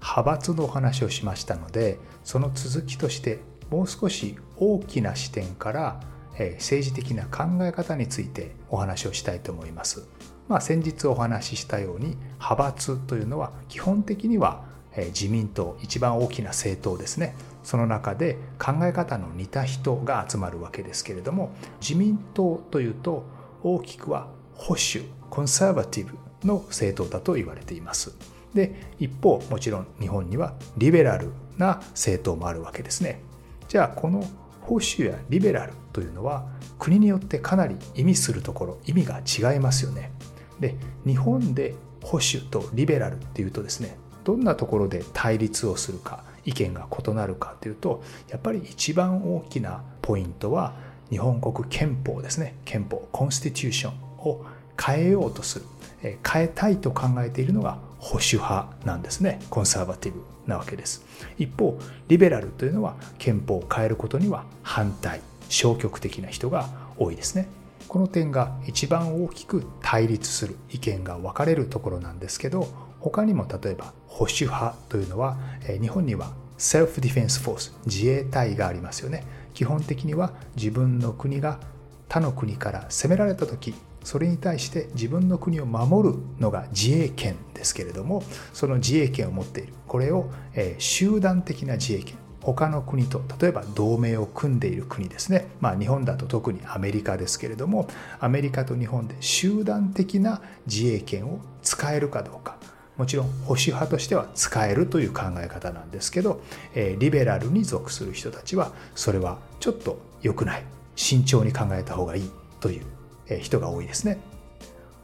派閥のお話をしましたのでその続きとしてもう少し大きな視点から政治的な考え方についてお話をしたいと思います。まあ、先日お話ししたように派閥というのは基本的には自民党一番大きな政党ですねその中で考え方の似た人が集まるわけですけれども自民党というと大きくは保守コンサバティブの政党だと言われていますで一方もちろん日本にはリベラルな政党もあるわけですね。じゃあこの保守やリベラルというのは国によってかなり意味するところ意味が違いますよね。で日本で保守とリベラルっていうとですねどんなところで対立をするか意見が異なるかというとやっぱり一番大きなポイントは日本国憲法ですね。憲法コンスティテューションを変えようとする。変えたいと考えているのが保守派なんですね。コンサバティブなわけです。一方リベラルというのは憲法を変えることには反対消極的な人が多いですね。この点が一番大きく対立する意見が分かれるところなんですけど他にも例えば保守派というのは日本にはセルフディフェンスフォース自衛隊がありますよね。基本的には自分の国が他の国から攻められた時それに対して自分の国を守るのが自衛権ですけれどもその自衛権を持っている。これを、え集団的な自衛権。他の国と例えば同盟を組んでいる国ですね、まあ、日本だと特にアメリカですけれどもアメリカと日本で集団的な自衛権を使えるかどうか。もちろん保守派としては使えるという考え方なんですけど、えリベラルに属する人たちはそれはちょっと良くない。慎重に考えた方がいいという人が多いですね。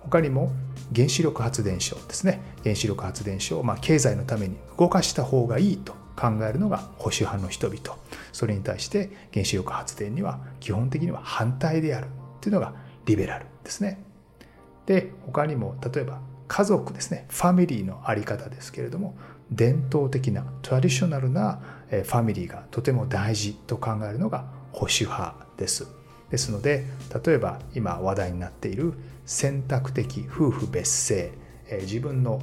他にも原子力発電所ですね。原子力発電所をま経済のために動かした方がいいと考えるのが保守派の人々。それに対して原子力発電には基本的には反対であるというのがリベラルですね。で他にも例えば家族ですね。ファミリーの在り方ですけれども伝統的なトラディショナルなファミリーがとても大事と考えるのが保守派です。ですので例えば今話題になっている選択的夫婦別姓、え自分の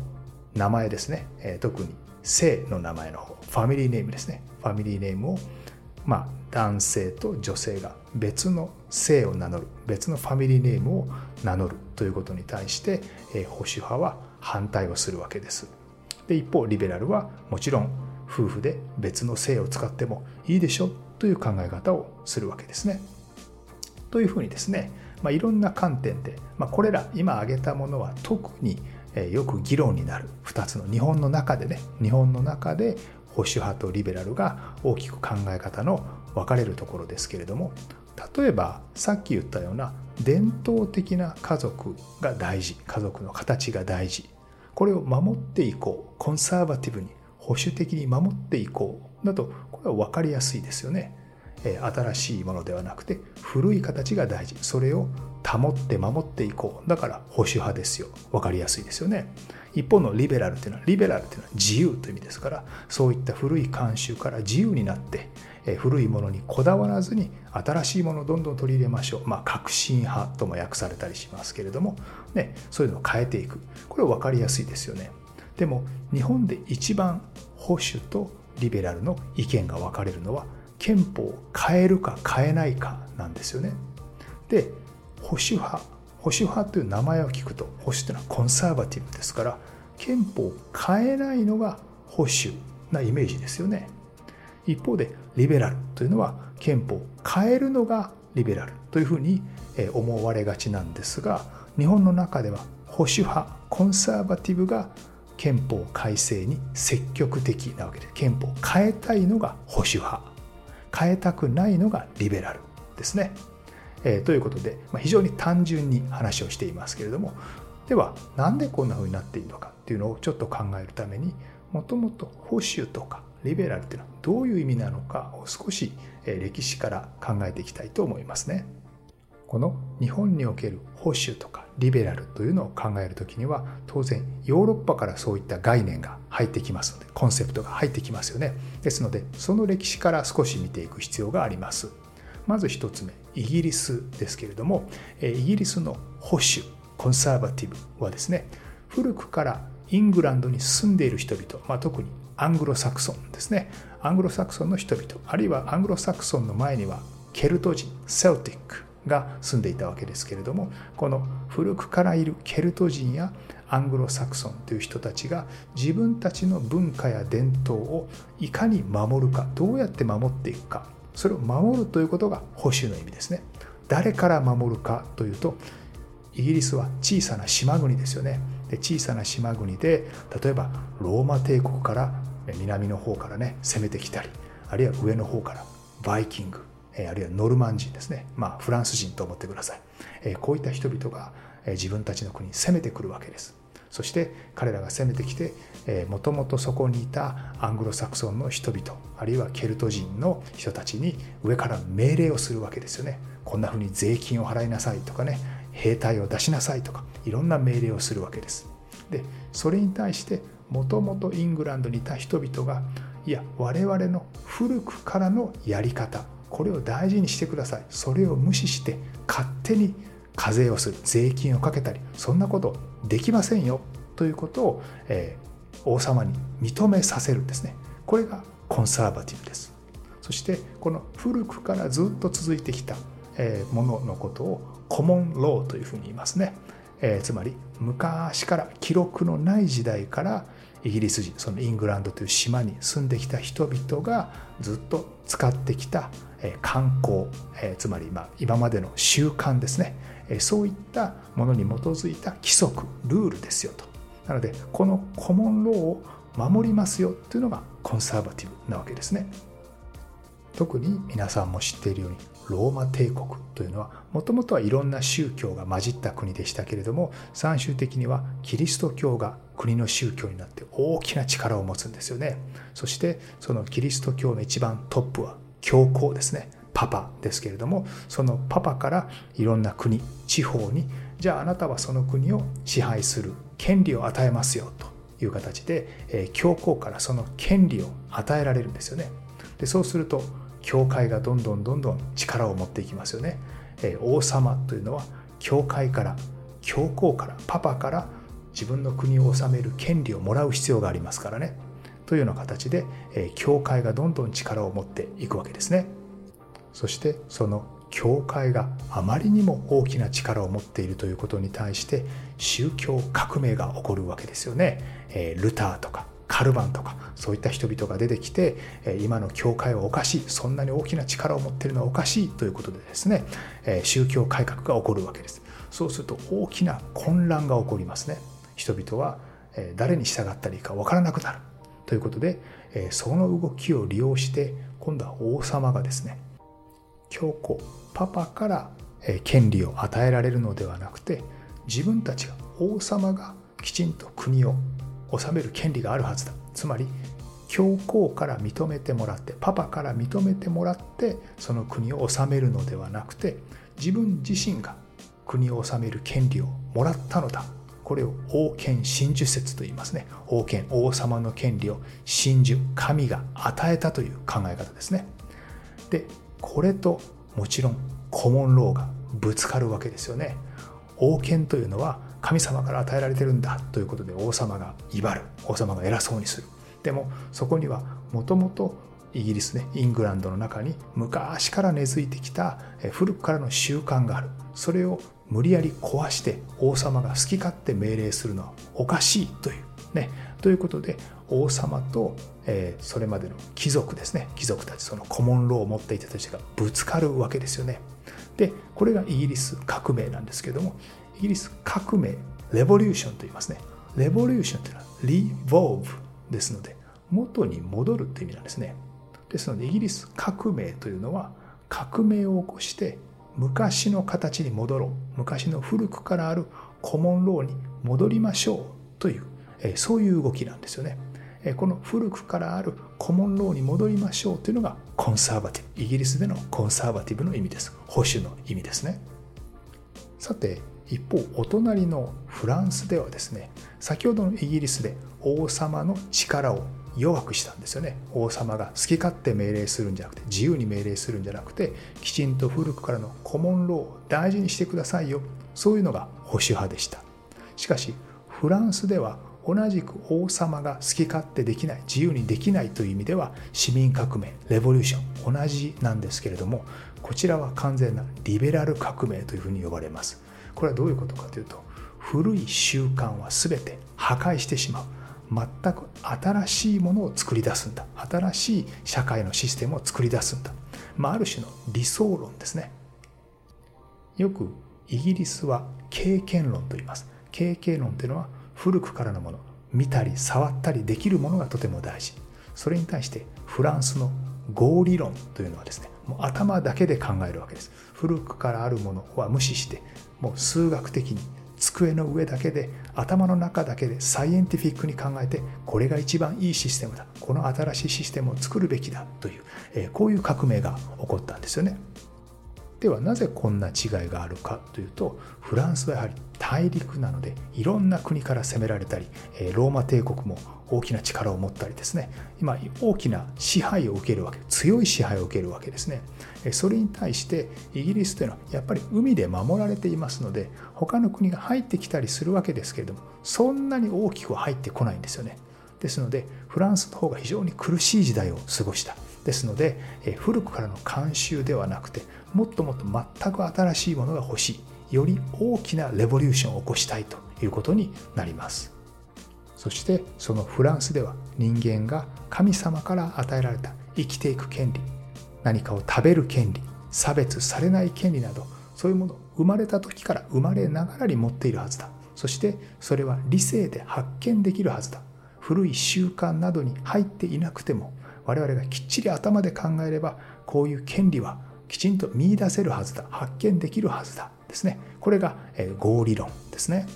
名前ですね、え特に性の名前の方ファミリーネームですねファミリーネームをまあ男性と女性が別の姓を名乗る別のファミリーネームを名乗るということに対して、え保守派は反対をするわけですで一方リベラルはもちろん夫婦で別の姓を使ってもいいでしょという考え方をするわけですね。というふうにですね、まあ、いろんな観点で、まあ、これら今挙げたものは特によく議論になる2つの日本の中でね日本の中で保守派とリベラルが大きく考え方の分かれるところですけれども例えばさっき言ったような伝統的な家族が大事家族の形が大事これを守っていこうコンサーバティブに保守的に守っていこうだとこれは分かりやすいですよね。新しいものではなくて古い形が大事。それを保って守っていこう。だから保守派ですよ。分かりやすいですよね。一方のリベラルっていうのはリベラルっていうのは自由という意味ですからそういった古い慣習から自由になって古いものにこだわらずに新しいものをどんどん取り入れましょう。まあ革新派とも訳されたりしますけれども、ね、そういうのを変えていく。これは分かりやすいですよね。でも日本で一番保守とリベラルの意見が分かれるのは憲法を変えるか変えないかなんですよね。で保守派保守派という名前を聞くと保守というのはコンサーバティブですから憲法を変えないのが保守なイメージですよね。一方でリベラルというのは憲法を変えるのがリベラルというふうに思われがちなんですが日本の中では保守派コンサバティブが憲法改正に積極的なわけで憲法を変えたいのが保守派変えたくないのがリベラルですね。えー、ということで、まあ、非常に単純に話をしていますけれどもではなんでこんな風になっているのかっていうのをちょっと考えるためにもともと保守とかリベラルっていうのはどういう意味なのかを少し歴史から考えていきたいと思いますね。この日本における保守とかリベラルというのを考える時には当然ヨーロッパからそういった概念が入ってきますのでコンセプトが入ってきますよね。ですのでその歴史から少し見ていく必要があります。まず1つ目イギリスですけれどもイギリスの保守コンサーバティブはですね古くからイングランドに住んでいる人々、まあ、特にアングロサクソンですね。アングロサクソンの人々あるいはアングロサクソンの前にはケルト人セルティックが住んでいたわけですけれどもこの古くからいるケルト人やアングロサクソンという人たちが自分たちの文化や伝統をいかに守るかどうやって守っていくかそれを守るということが保守の意味ですね。誰から守るかというとイギリスは小さな島国ですよね。で小さな島国で例えばローマ帝国から南の方からね攻めてきたりあるいは上の方からバイキングあるいはノルマン人ですね、まあ、フランス人と思ってください。こういった人々が自分たちの国に攻めてくるわけです。そして彼らが攻めてきてもともとそこにいたアングロサクソンの人々あるいはケルト人の人たちに上から命令をするわけですよね。こんなふうに税金を払いなさいとかね兵隊を出しなさいとかいろんな命令をするわけです。でそれに対してもともとイングランドにいた人々がいや我々の古くからのやり方これを大事にしてください。それを無視して勝手に課税をする税金をかけたりそんなことできませんよということを、えー、王様に認めさせるんですね。これがコンサーバティブです。そしてこの古くからずっと続いてきたえもののことをコモンローというふうに言いますね、えー、つまり昔から記録のない時代からイギリス人そのイングランドという島に住んできた人々がずっと使ってきた観光つまり今までの習慣ですね。そういったものに基づいた規則ルールですよと。なのでこのコモンローを守りますよというのがコンサバティブなわけですね。特に皆さんも知っているようにローマ帝国というのはもともとはいろんな宗教が混じった国でしたけれども最終的にはキリスト教が国の宗教になって大きな力を持つんですよね。そしてそのキリスト教の一番トップは教皇ですね。パパですけれどもそのパパからいろんな国地方にじゃああなたはその国を支配する権利を与えますよという形で、え教皇からその権利を与えられるんですよね。でそうすると教会がどんどんどんどん力を持っていきますよね、王様というのは教会から教皇からパパから自分の国を治める権利をもらう必要がありますからねというような形で、教会がどんどん力を持っていくわけですね。そしてその教会があまりにも大きな力を持っているということに対して宗教革命が起こるわけですよね。ルターとかカルバンとかそういった人々が出てきて今の教会はおかしいそんなに大きな力を持ってるのはおかしいということでですね宗教改革が起こるわけです。そうすると大きな混乱が起こりますね。人々は誰に従ったらいいか分からなくなる。ということでその動きを利用して今度は王様がですね教皇パパから権利を与えられるのではなくて自分たちが王様がきちんと国を治める権利があるはずだ。つまり教皇から認めてもらってパパから認めてもらってその国を治めるのではなくて自分自身が国を治める権利をもらったのだ。これを王権真珠説と言いますね。王権王様の権利を真珠神が与えたという考え方ですね。でこれともちろんコモンローがぶつかるわけですよね。王権というのは神様から与えられてるんだということで王様が威張る。王様が偉そうにする。でもそこにはもともとイギリスねイングランドの中に昔から根付いてきた古くからの習慣がある。それを無理やり壊して王様が好き勝手命令するのはおかしいという。ね。ということで王様と、え、それまでの貴族ですね。貴族たちそのコモンローを持っていた人たちがぶつかるわけですよね。でこれがイギリス革命なんですけどもイギリス革命レボリューションと言いますね。レボリューションというのはリボーブですので元に戻るという意味なんですね。ですのでイギリス革命というのは革命を起こして昔の形に戻ろう。昔の古くからあるコモンローに戻りましょうというそういう動きなんですよね。この古くからあるコモンローに戻りましょうというのがコンサーバティブ。イギリスでのコンサーバティブの意味です。保守の意味ですね。さて一方お隣のフランスではですね先ほどのイギリスで王様の力を弱くしたんですよね。王様が好き勝手命令するんじゃなくて自由に命令するんじゃなくてきちんと古くからのコモンローを大事にしてくださいよ。そういうのが保守派でした。しかしフランスでは同じく王様が好き勝手できない自由にできないという意味では市民革命レボリューション同じなんですけれどもこちらは完全なリベラル革命というふうに呼ばれます。これはどういうことかというと古い習慣は全て破壊してしまう。全く新しいものを作り出すんだ。新しい社会のシステムを作り出すんだ、まあ、ある種の理想論ですね。よくイギリスは経験論と言います。経験論というのは古くからのもの見たり触ったりできるものがとても大事。それに対してフランスの合理論というのはですねもう頭だけで考えるわけです。古くからあるものは無視してもう数学的に机の上だけで頭の中だけでサイエンティフィックに考えてこれが一番いいシステムだこの新しいシステムを作るべきだという、えこういう革命が起こったんですよね。ではなぜこんな違いがあるかというとフランスはやはり大陸なのでいろんな国から攻められたりローマ帝国も大きな力を持ったりですね。今大きな支配を受けるわけ強い支配を受けるわけですね。それに対してイギリスというのはやっぱり海で守られていますので他の国が入ってきたりするわけですけれどもそんなに大きくは入ってこないんですよね。ですのでフランスの方が非常に苦しい時代を過ごした。ですので古くからの慣習ではなくてもっともっと全く新しいものが欲しいより大きなレボリューションを起こしたいということになります。そしてそのフランスでは人間が神様から与えられた生きていく権利何かを食べる権利差別されない権利などそういうもの生まれた時から生まれながらに持っているはずだ。そしてそれは理性で発見できるはずだ。古い習慣などに入っていなくても我々がきっちり頭で考えればこういう権利はきちんと見出せるはずだ発見できるはずだですね。これが合理論ですね。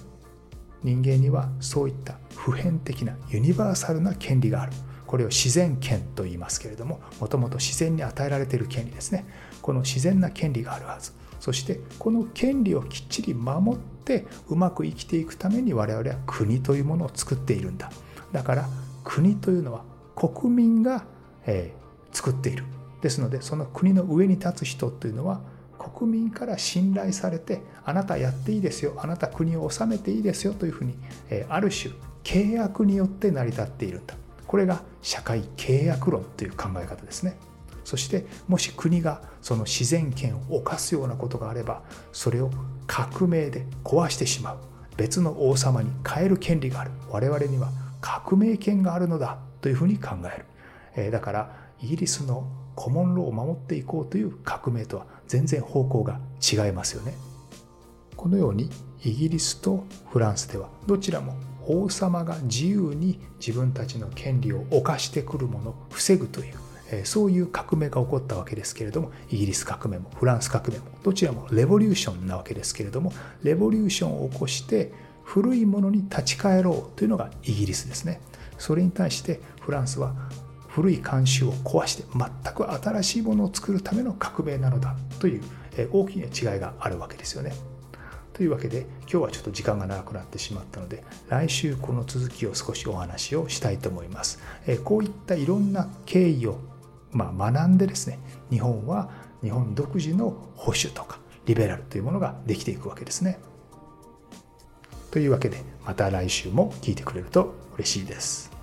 人間にはそういった普遍的なユニバーサルな権利がある。これを自然権と言いますけれどももともと自然に与えられている権利ですね。この自然な権利があるはず。そしてこの権利をきっちり守ってうまく生きていくために我々は国というものを作っているんだ。だから国というのは国民がえー、作っている。ですのでその国の上に立つ人というのは国民から信頼されてあなたやっていいですよあなた国を治めていいですよというふうに、えー、ある種契約によって成り立っているんだ。これが社会契約論という考え方ですね。そしてもし国がその自然権を犯すようなことがあればそれを革命で壊してしまう。別の王様に変える権利がある。我々には革命権があるのだというふうに考える。えだからイギリスのコモンローを守っていこうという革命とは全然方向が違いますよね。このようにイギリスとフランスではどちらも王様が自由に自分たちの権利を犯してくるものを防ぐというそういう革命が起こったわけですけれどもイギリス革命もフランス革命もどちらもレボリューションなわけですけれどもレボリューションを起こして古いものに立ち返ろうというのがイギリスですねそれに対してフランスは古い慣習を壊して全く新しいものを作るための革命なのだという大きな違いがあるわけですよね。というわけで今日はちょっと時間が長くなってしまったので来週この続きを少しお話をしたいと思います。こういったいろんな経緯をま学んでですね日本は日本独自の保守とかリベラルというものができていくわけですね。というわけでまた来週も聞いてくれると嬉しいです。